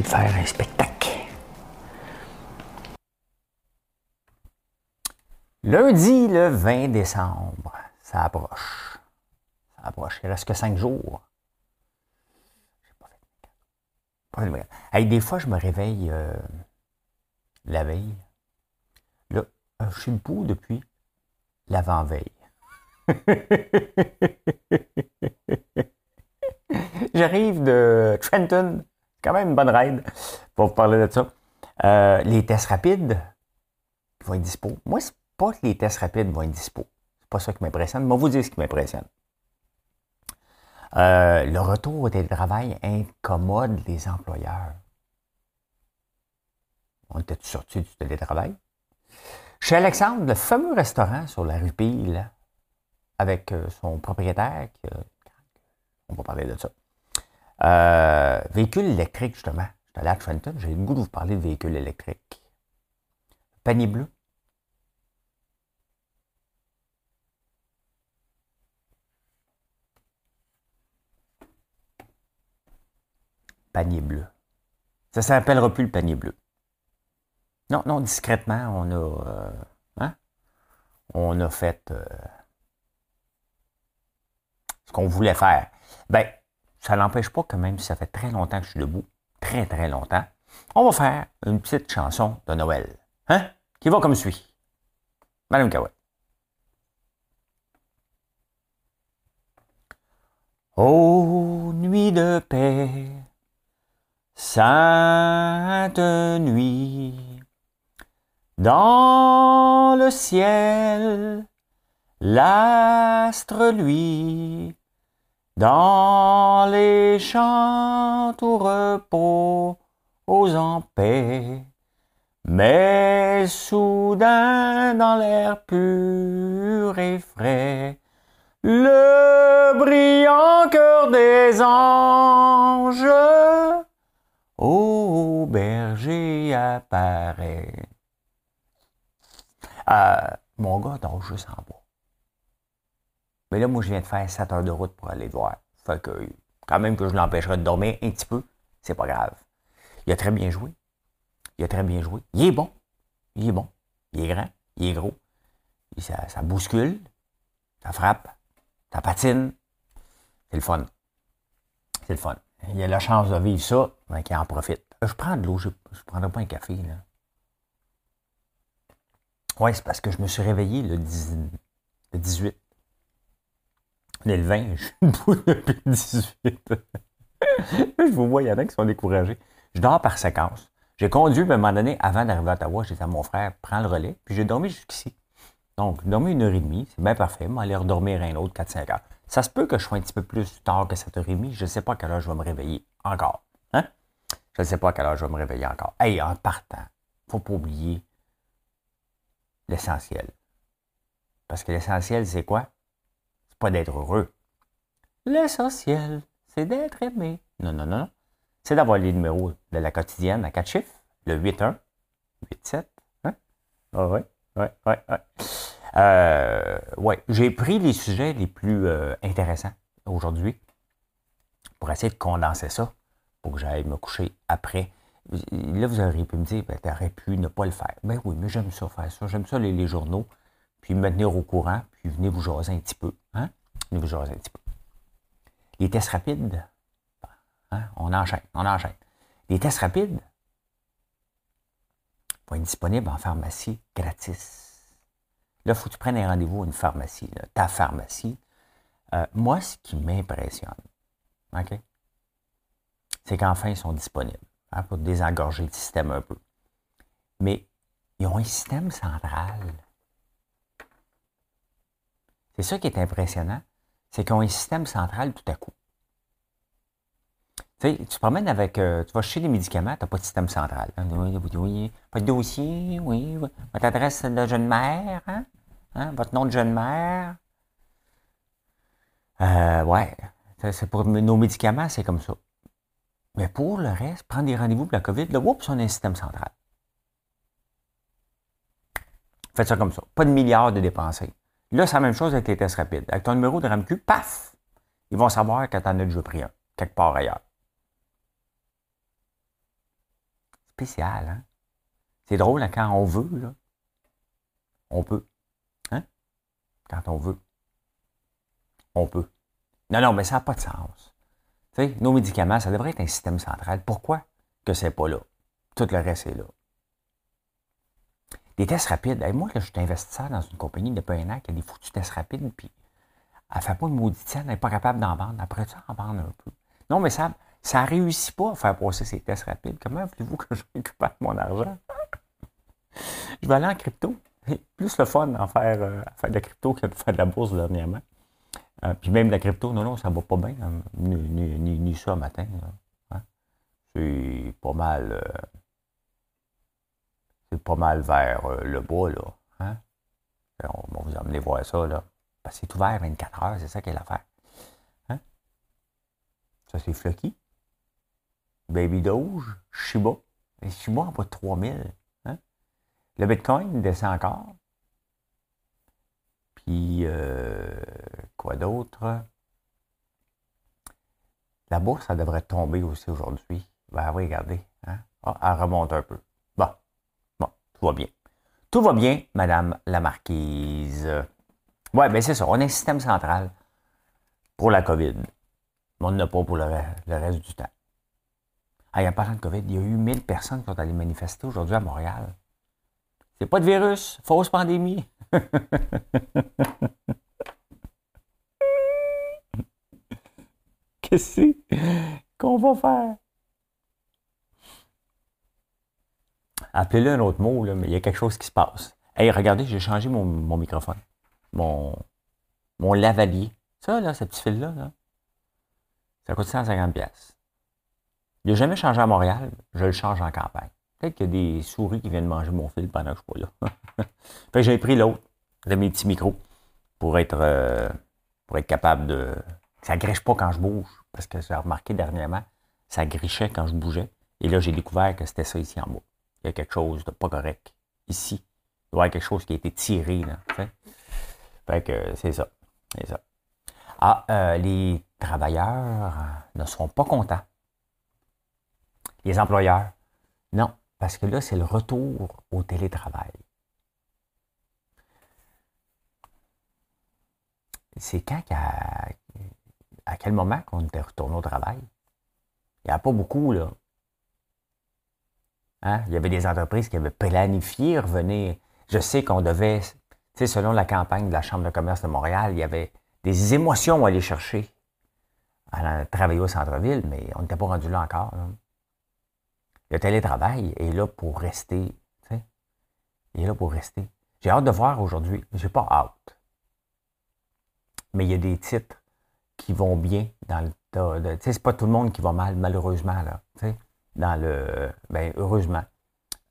De faire un spectacle. Lundi, le 20 décembre, ça approche. Ça approche. Il reste que cinq jours. Pas fait hey, des fois, je me réveille euh, la veille. Là, euh, je suis debout depuis l'avant-veille. J'arrive de Trenton, quand même une bonne ride pour vous parler de ça. Euh, les tests rapides vont être dispo. Moi, c'est pas que les tests rapides vont être dispo. C'est pas ça qui m'impressionne. Mais vous dire ce qui m'impressionne. Euh, le retour au télétravail incommode les employeurs. On était sortis du télétravail. Chez Alexandre, le fameux restaurant sur la rue Pile, avec euh, son propriétaire, on va parler de ça. Euh, véhicule électrique, justement. Je suis allé à Trenton, j'ai le goût de vous parler de véhicule électrique. Panier bleu. Panier bleu. Ça ne s'appellera plus le panier bleu. Non, non, discrètement, on a, euh, hein? on a fait euh, ce qu'on voulait faire. Ben, ça n'empêche pas que même si ça fait très longtemps que je suis debout, très très longtemps, on va faire une petite chanson de Noël. Hein? Qui va comme suit? Madame Cahouette. Ô nuit de paix, sainte nuit, dans le ciel, l'astre lui dans les champs tout repos aux en paix. Mais soudain dans l'air pur et frais, le brillant cœur des anges au berger apparaît. Euh, mon gars en bas. Mais là, moi, je viens de faire 7 heures de route pour aller le voir. Fait que, quand même que je l'empêcherai de dormir un petit peu, c'est pas grave. Il a très bien joué. Il a très bien joué. Il est bon. Il est bon. Il est grand. Il est gros. ça, ça bouscule. Ça frappe. Ça patine. C'est le fun. C'est le fun. Il a la chance de vivre ça, mais qu'il en profite. Je prends de l'eau. Je ne prendrai pas un café. Là. Oui, c'est parce que je me suis réveillé le, 18. On est le 20, je suis debout depuis le 18. je vous vois, il y en a qui sont découragés. Je dors par séquence. J'ai conduit, à un moment donné, avant d'arriver à Ottawa, j'ai dit à mon frère, prends le relais, puis j'ai dormi jusqu'ici. Donc, dormi une heure et demie, c'est bien parfait, mais aller redormir un autre 4-5 heures. Ça se peut que je sois un petit peu plus tard que 7h30, je ne sais pas à quelle heure je vais me réveiller encore. Hein? Je ne sais pas à quelle heure je vais me réveiller encore. Hey, en partant, il ne faut pas oublier l'essentiel. Parce que l'essentiel, c'est quoi? Pas d'être heureux. L'essentiel, c'est d'être aimé. Non, non, non. C'est d'avoir les numéros de la quotidienne à quatre chiffres. Le 8-1, 8-7. Hein? Ah ouais, ouais, ouais, ouais. Euh, ouais. J'ai pris les sujets les plus euh, intéressants aujourd'hui pour essayer de condenser ça pour que j'aille me coucher après. Là, vous auriez pu me dire, ben, tu aurais pu ne pas le faire. Ben oui, mais j'aime ça faire ça. J'aime ça les journaux puis me tenir au courant, puis venez vous jaser un petit peu. Vous jaser un. Les tests rapides, hein? on enchaîne, on enchaîne. Les tests rapides vont être disponibles en pharmacie gratis. Là, il faut que tu prennes un rendez-vous à une pharmacie, ta pharmacie. Euh, moi, ce qui m'impressionne, OK, c'est qu'enfin, ils sont disponibles hein, pour désengorger le système un peu. Mais ils ont un système central c'est ça qui est impressionnant, c'est qu'ils ont un système central tout à coup. Tu sais, tu te promènes avec. euh, tu vas chez les médicaments, tu n'as pas de système central. hein. Oui. Pas de dossier, oui. Votre adresse de jeune mère, hein? Hein? Votre nom de jeune mère. Euh, ouais. C'est pour nos médicaments, c'est comme ça. Mais pour le reste, prendre des rendez-vous pour la COVID, là, oups, on a un système central. Faites ça comme ça. Pas de milliards de dépensés. Là, c'est la même chose avec les tests rapides. Avec ton numéro de RAMQ, paf! Ils vont savoir que tu en as déjà pris un, quelque part ailleurs. Spécial, hein? C'est drôle, hein, quand on veut, là, on peut. Hein? Quand on veut, on peut. Non, non, mais ça n'a pas de sens. Tu sais, nos médicaments, ça devrait être un système central. Pourquoi que c'est pas là? Tout le reste est là. Des tests rapides. Moi, là, je suis investisseur dans une compagnie depuis un qui a des foutus tests rapides, puis elle ne fait pas de maudite elle n'est pas capable d'en vendre. Après ça, en vendre un peu? Non, mais ça ça réussit pas à faire passer ces tests rapides. Comment voulez-vous que je récupère mon argent? je vais aller en crypto. C'est plus le fun à faire, euh, faire de la crypto que de faire de la bourse dernièrement. Euh, puis même la crypto, non, non, ça va pas bien. hein, Ni, ça matin. hein. C'est pas mal. euh, c'est pas mal vers euh, le bas, là. Hein? On va vous emmener voir ça, là. Parce que c'est ouvert 24 heures, c'est ça qu'est l'affaire. Hein? Ça, c'est Flocky. Baby Doge, Shiba. Et Shiba en bas de 3000. Hein? Le Bitcoin descend encore. Puis, euh, quoi d'autre? La bourse, ça devrait tomber aussi aujourd'hui. Ben oui, regardez. Ah, elle remonte un peu. Tout va bien. Tout va bien, Madame la Marquise. Ouais, ben c'est ça. On a un système central pour la COVID. Mais on n'en a pas pour le reste du temps. Ah, en parlant de COVID, il y a eu 1000 personnes qui sont allées manifester aujourd'hui à Montréal. C'est pas de virus, fausse pandémie. Qu'est-ce qu'on va faire? Appelez-le un autre mot, là, mais il y a quelque chose qui se passe. Hey, regardez, j'ai changé mon, microphone. Mon, mon lavalier. Ça, là, ce petit fil-là, là, ça coûte 150 pièces. Il n'a jamais changé à Montréal, je le change en campagne. Peut-être qu'il y a des souris qui viennent manger mon fil pendant que je suis pas là. fait que j'ai pris l'autre, de mes petits micros, pour être, euh, pour être capable de... Ça griche pas quand je bouge, parce que j'ai remarqué dernièrement, ça grichait quand je bougeais. Et là, j'ai découvert que c'était ça ici en bas. Il y a quelque chose de pas correct ici. Il doit y avoir quelque chose qui a été tiré, là. Fait que c'est ça. C'est ça. Ah, euh, les travailleurs ne seront pas contents. Les employeurs, non, parce que là, c'est le retour au télétravail. C'est quand qu'à à quel moment qu'on était retourné au travail? Il n'y a pas beaucoup, là. Hein? Il y avait des entreprises qui avaient planifié revenir. Je sais qu'on devait, tu selon la campagne de la Chambre de commerce de Montréal, il y avait des émotions à aller chercher à travailler au centre-ville, mais on n'était pas rendu là encore. Le télétravail est là pour rester. Il est là pour rester. J'ai hâte de voir aujourd'hui. J'ai pas hâte. Mais il y a des titres qui vont bien dans le tas de. C'est pas tout le monde qui va mal, malheureusement, là. Dans le. Ben, heureusement.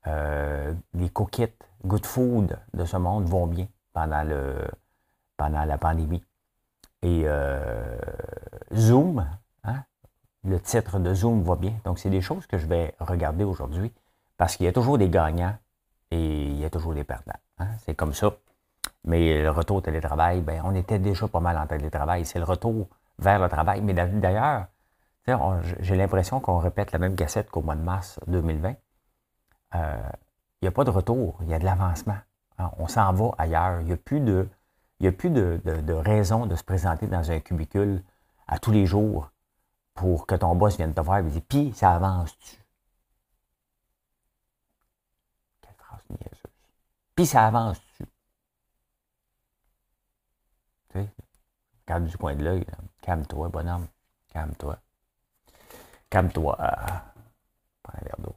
Euh, les coquettes, good food de ce monde vont bien pendant le pendant la pandémie. Et euh, Zoom, hein, le titre de Zoom va bien. Donc, c'est des choses que je vais regarder aujourd'hui parce qu'il y a toujours des gagnants et il y a toujours des perdants. hein. C'est comme ça. Mais le retour au télétravail, ben, on était déjà pas mal en télétravail. C'est le retour vers le travail. Mais d'a- d'ailleurs, j'ai l'impression qu'on répète la même cassette qu'au mois de mars 2020. Euh, il n'y a pas de retour, il y a de l'avancement. hein. On s'en va ailleurs. Il n'y a plus de, y a plus de, de- de raison de se présenter dans un cubicule à tous les jours pour que ton boss vienne te voir et dise Puis, ça avance-tu? Quelle phrase niaiseuse. Puis, ça avance-tu? Tu sais, regarde du coin de l'œil. Calme-toi, bonhomme. Calme-toi. Calme-toi. Prends un verre d'eau.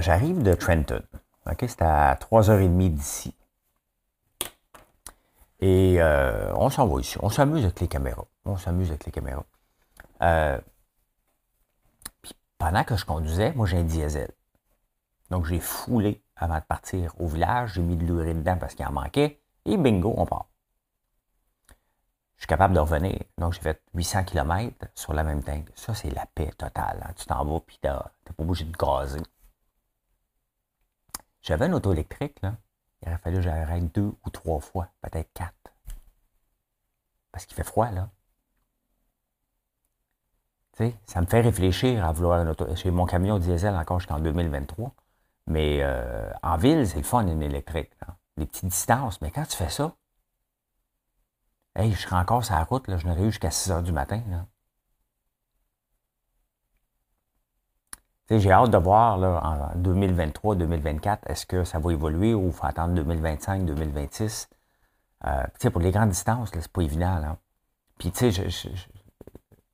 J'arrive de Trenton. OK, c'est à 3h30 d'ici. Et euh, on s'en va ici. On s'amuse avec les caméras. On s'amuse avec les caméras. Euh, puis pendant que je conduisais, moi j'ai un diesel. Donc j'ai foulé avant de partir au village. J'ai mis de l'urine dedans parce qu'il en manquait. Et bingo, on part. Je suis capable de revenir. Donc j'ai fait 800 km sur la même tank. Ça, c'est la paix totale. Tu t'en vas puis t'es pas obligé de gazer. J'avais une auto électrique, là. Il aurait fallu que j'arrête deux ou trois fois, peut-être quatre. Parce qu'il fait froid, là. Tu sais, ça me fait réfléchir à vouloir une auto. J'ai mon camion diesel encore jusqu'en 2023. Mais euh, en ville, c'est le fun, une électrique. Les petites distances. Mais quand tu fais ça, hey, je serais encore sur la route, là, je n'aurais eu jusqu'à 6 heures du matin. J'ai hâte de voir là, en 2023-2024, est-ce que ça va évoluer ou il faut attendre 2025-2026. Euh, pour les grandes distances, c'est pas évident. Là. Puis, tu sais, je,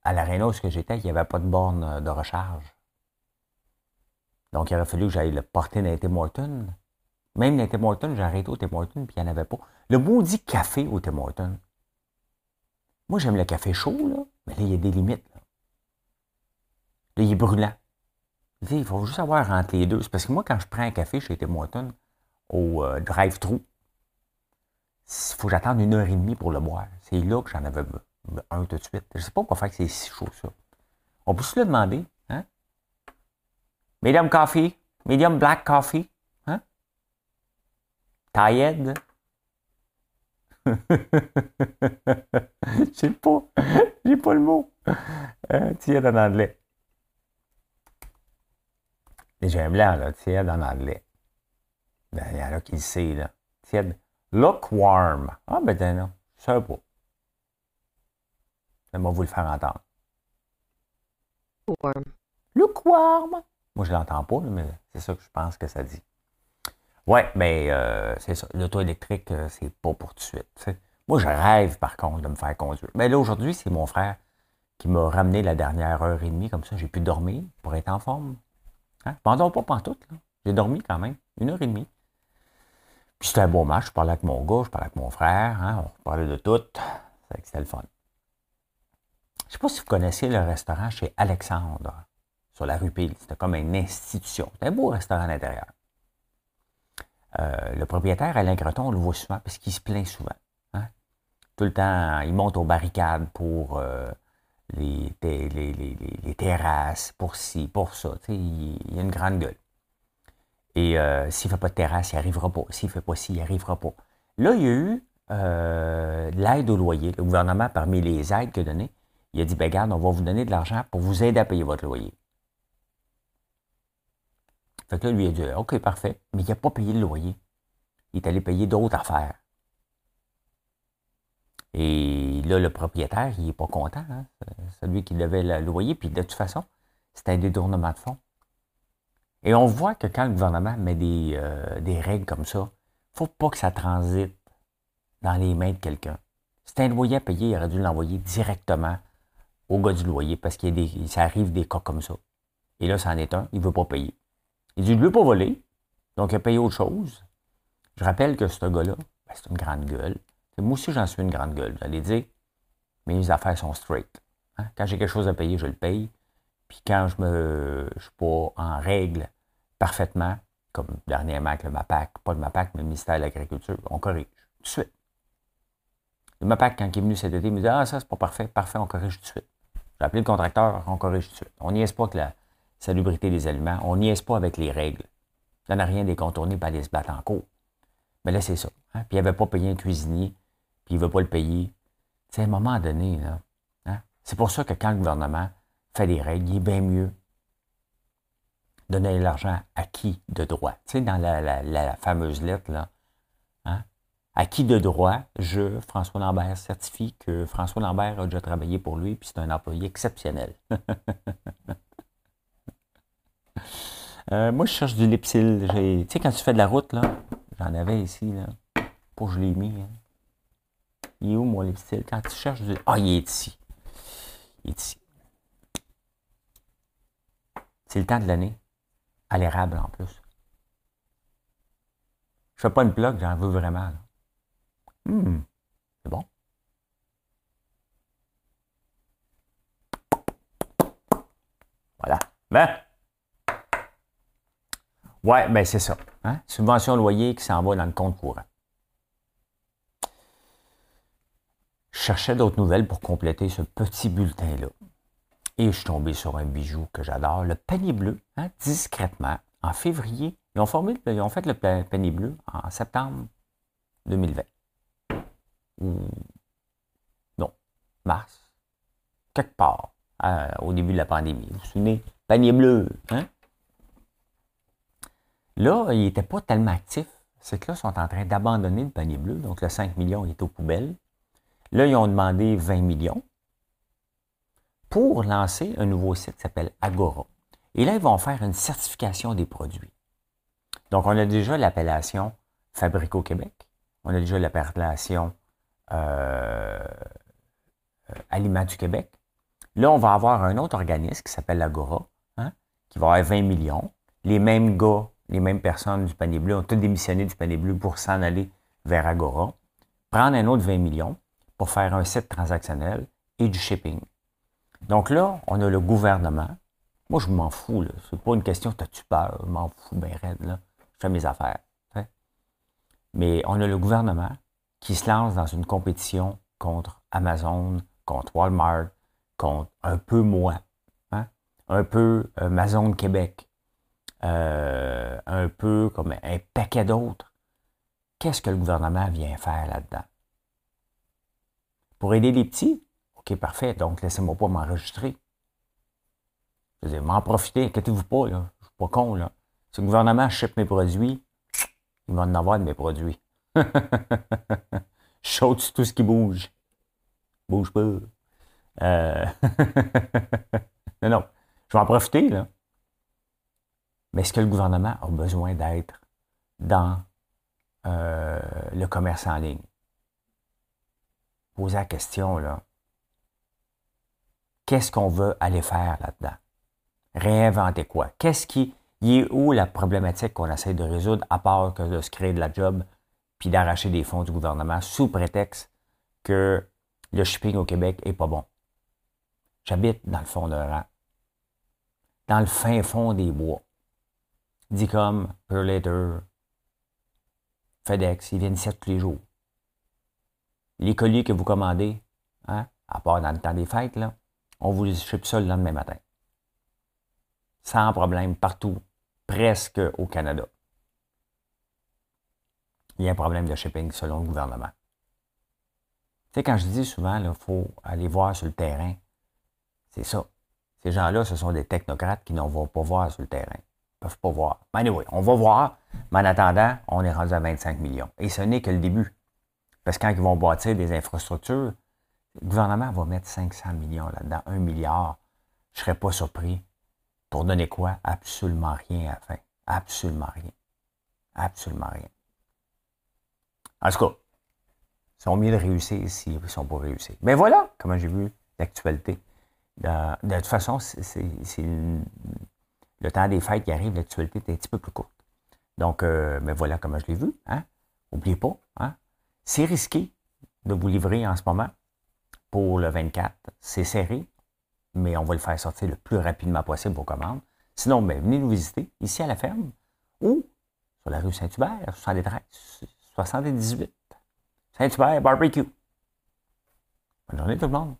à l'aréna où j'étais, il n'y avait pas de borne euh, de recharge. Donc, il aurait fallu que j'aille le porter dans Tim Morton. Même dans Tim Morton, j'ai arrêté au Tim Morton, puis il n'y en avait pas. Le maudit café au Tim Morton. Moi, j'aime le café chaud, là, mais là, il y a des limites. Là, là il est brûlant il faut juste avoir entre les deux. C'est parce que moi, quand je prends un café chez Tim au euh, drive-thru, il faut que j'attende une heure et demie pour le boire. C'est là que j'en avais un tout de suite. Je ne sais pas pourquoi faire que c'est si chaud ça. On peut se le demander. Hein? Medium coffee, medium black coffee. Hein? Tired. Je sais pas. J'ai pas le mot. Euh, tiède en anglais. J'ai un blanc, là, tiède en anglais. Ben, il y en a qui le savent, là. Tiède. Look warm. Ah, ben, non, je sais pas. J'aimerais vous le faire entendre. Warm. Look warm. Moi, je l'entends pas, mais c'est ça que je pense que ça dit. Ouais, mais euh, c'est ça. L'auto électrique, euh, c'est pas pour tout de suite. Moi, je rêve, par contre, de me faire conduire. Mais là, aujourd'hui, c'est mon frère qui m'a ramené la dernière heure et demie. Comme ça, j'ai pu dormir pour être en forme. Hein? M'endors pas pantoute. J'ai dormi quand même, une heure et demie. Puis c'était un beau match. Je parlais avec mon gars, je parlais avec mon frère. Hein? On parlait de tout. C'était le fun. Je sais pas si vous connaissez le restaurant chez Alexandre, sur la rue Pile. C'était comme une institution. C'était un beau restaurant à l'intérieur. Euh, le propriétaire, Alain Greton, on le voit souvent parce qu'il se plaint souvent. Hein? Tout le temps, il monte aux barricades pour euh, les, terrasses, pour ci, pour ça. Il, il, a une grande gueule. Et euh, s'il ne fait pas de terrasse, il n'y arrivera pas. S'il ne fait pas ci, il n'y arrivera pas. Là, il y a eu euh, l'aide au loyer. Le gouvernement, parmi les aides qu'il a données, il a dit, ben garde, on va vous donner de l'argent pour vous aider à payer votre loyer. Fait là, lui, il a dit, OK, parfait, mais il n'a pas payé le loyer. Il est allé payer d'autres affaires. Et là, le propriétaire, il n'est pas content. Hein? Celui qui devait le loyer. Puis de toute façon, c'est un détournement de fonds. Et on voit que quand le gouvernement met des, euh, des règles comme ça, il ne faut pas que ça transite dans les mains de quelqu'un. C'est un loyer à payer, il aurait dû l'envoyer directement au gars du loyer parce qu'il y a des, ça arrive des cas comme ça. Et là, c'en est un, il ne veut pas payer. Il dit, je ne pas voler, donc il a payé autre chose. Je rappelle que ce gars-là, ben, c'est une grande gueule. Moi aussi, j'en suis une grande gueule. Vous allez dire, mes affaires sont straight. Hein. Quand j'ai quelque chose à payer, je le paye. Puis quand je me je suis pas en règle parfaitement, comme dernièrement avec le MAPAC, pas le MAPAC, mais le ministère de l'Agriculture, on corrige tout de suite. Le MAPAC, quand il est venu cet été, il me dit Ah, ça, c'est pas parfait, parfait, on corrige tout de suite. J'ai appelé le contracteur, on corrige tout de suite. On n'y est pas avec la salubrité des aliments, on n'y est pas avec les règles. Ça n'a rien décontourné pour aller se battre en cours. Mais là, c'est ça. Hein. Puis il n'avait pas payé un cuisinier puis il ne veut pas le payer. C'est à un moment donné. Hein? C'est pour ça que quand le gouvernement fait des règles, il est bien mieux donner l'argent à qui de droit? Tu sais, dans la, fameuse lettre, hein? à qui de droit, je, François Lambert, certifie que François Lambert a déjà travaillé pour lui, puis c'est un employé exceptionnel. Euh, moi, je cherche du Lipsil. Tu sais, quand tu fais de la route, là, j'en avais ici, là, pour je l'ai mis. Hein. Il est où mon lipstick? Quand tu cherches du. Ah, il est ici. Il est ici. C'est le temps de l'année. À l'érable en plus. Je fais pas une plug, j'en veux vraiment. Hum. C'est bon? Voilà. Ben, ouais, ben c'est ça. Hein? Subvention loyer qui s'en va dans le compte courant. Je cherchais d'autres nouvelles pour compléter ce petit bulletin-là. Et je suis tombé sur un bijou que j'adore, le panier bleu, hein, discrètement, en février. Ils ont, formé, ils ont fait le panier bleu en septembre 2020. Ou non, mars. Quelque part, au début de la pandémie. Vous vous souvenez? Panier bleu. Hein? Là, il n'était pas tellement actif. C'est que là, ils sont en train d'abandonner le panier bleu. Donc, le 5 millions est aux poubelles. Là, ils ont demandé 20 millions pour lancer un nouveau site qui s'appelle Agora. Et là, ils vont faire une certification des produits. Donc, on a déjà l'appellation Fabrique au Québec. On a déjà l'appellation euh, euh, du Québec. Là, on va avoir un autre organisme qui s'appelle Agora, hein, qui va avoir 20 millions. Les mêmes gars, les mêmes personnes du panier bleu ont tous démissionné du panier bleu pour s'en aller vers Agora. Prendre un autre 20 millions pour faire un site transactionnel et du shipping. Donc là, on a le gouvernement. Moi, je m'en fous. Ce n'est pas une question, t'as-tu peur? Je m'en fous, ben raide. Je fais mes affaires. Mais on a le gouvernement qui se lance dans une compétition contre Amazon, contre Walmart, contre un peu moi, hein? un peu euh, Amazon Québec, euh, un peu comme un paquet d'autres. Qu'est-ce que le gouvernement vient faire là-dedans? Pour aider les petits? OK, parfait. Donc, laissez-moi pas m'enregistrer. Je veux m'en profiter. Inquiétez-vous pas, là. Je suis pas con, là. Si le gouvernement achète mes produits, il va en avoir de mes produits. Je tout ce qui bouge. Bouge pas. Euh... non, non. Je vais en profiter, là. Mais est-ce que le gouvernement a besoin d'être dans euh, le commerce en ligne? Posez la question, là. Qu'est-ce qu'on veut aller faire là-dedans? Réinventer quoi? Qu'est-ce qui est où la problématique qu'on essaie de résoudre à part que de se créer de la job puis d'arracher des fonds du gouvernement sous prétexte que le shipping au Québec est pas bon? J'habite dans le fond d'un rang, dans le fin fond des bois. Dit comme Later, FedEx, ils viennent ici tous les jours. Les colliers que vous commandez, hein, à part dans le temps des fêtes, là, on vous les ship ça le lendemain matin. Sans problème, partout, presque au Canada. Il y a un problème de shipping selon le gouvernement. Tu sais, quand je dis souvent, il faut aller voir sur le terrain, c'est ça. Ces gens-là, ce sont des technocrates qui n'en vont pas voir sur le terrain. Peuvent pas voir. Mais anyway, on va voir, mais en attendant, on est rendu à 25 millions. Et ce n'est que le début. Parce que quand ils vont bâtir des infrastructures, le gouvernement va mettre 500 millions là-dedans, 1 milliard. Je ne serais pas surpris. Pour donner quoi? Absolument rien à la fin. Absolument rien. Absolument rien. En tout cas, ils sont mieux de réussir s'ils ne sont pas réussis. Mais voilà comment j'ai vu l'actualité. De, toute façon, c'est le temps des fêtes qui arrive, l'actualité est un petit peu plus courte. Donc, euh, mais voilà comment je l'ai vu. Hein? N'oubliez pas, hein? c'est risqué de vous livrer en ce moment pour le 24. C'est serré, mais on va le faire sortir le plus rapidement possible vos commandes. Sinon, ben, venez nous visiter ici à la ferme ou sur la rue Saint-Hubert, 73, 78. Saint-Hubert Barbecue. Bonne journée tout le monde.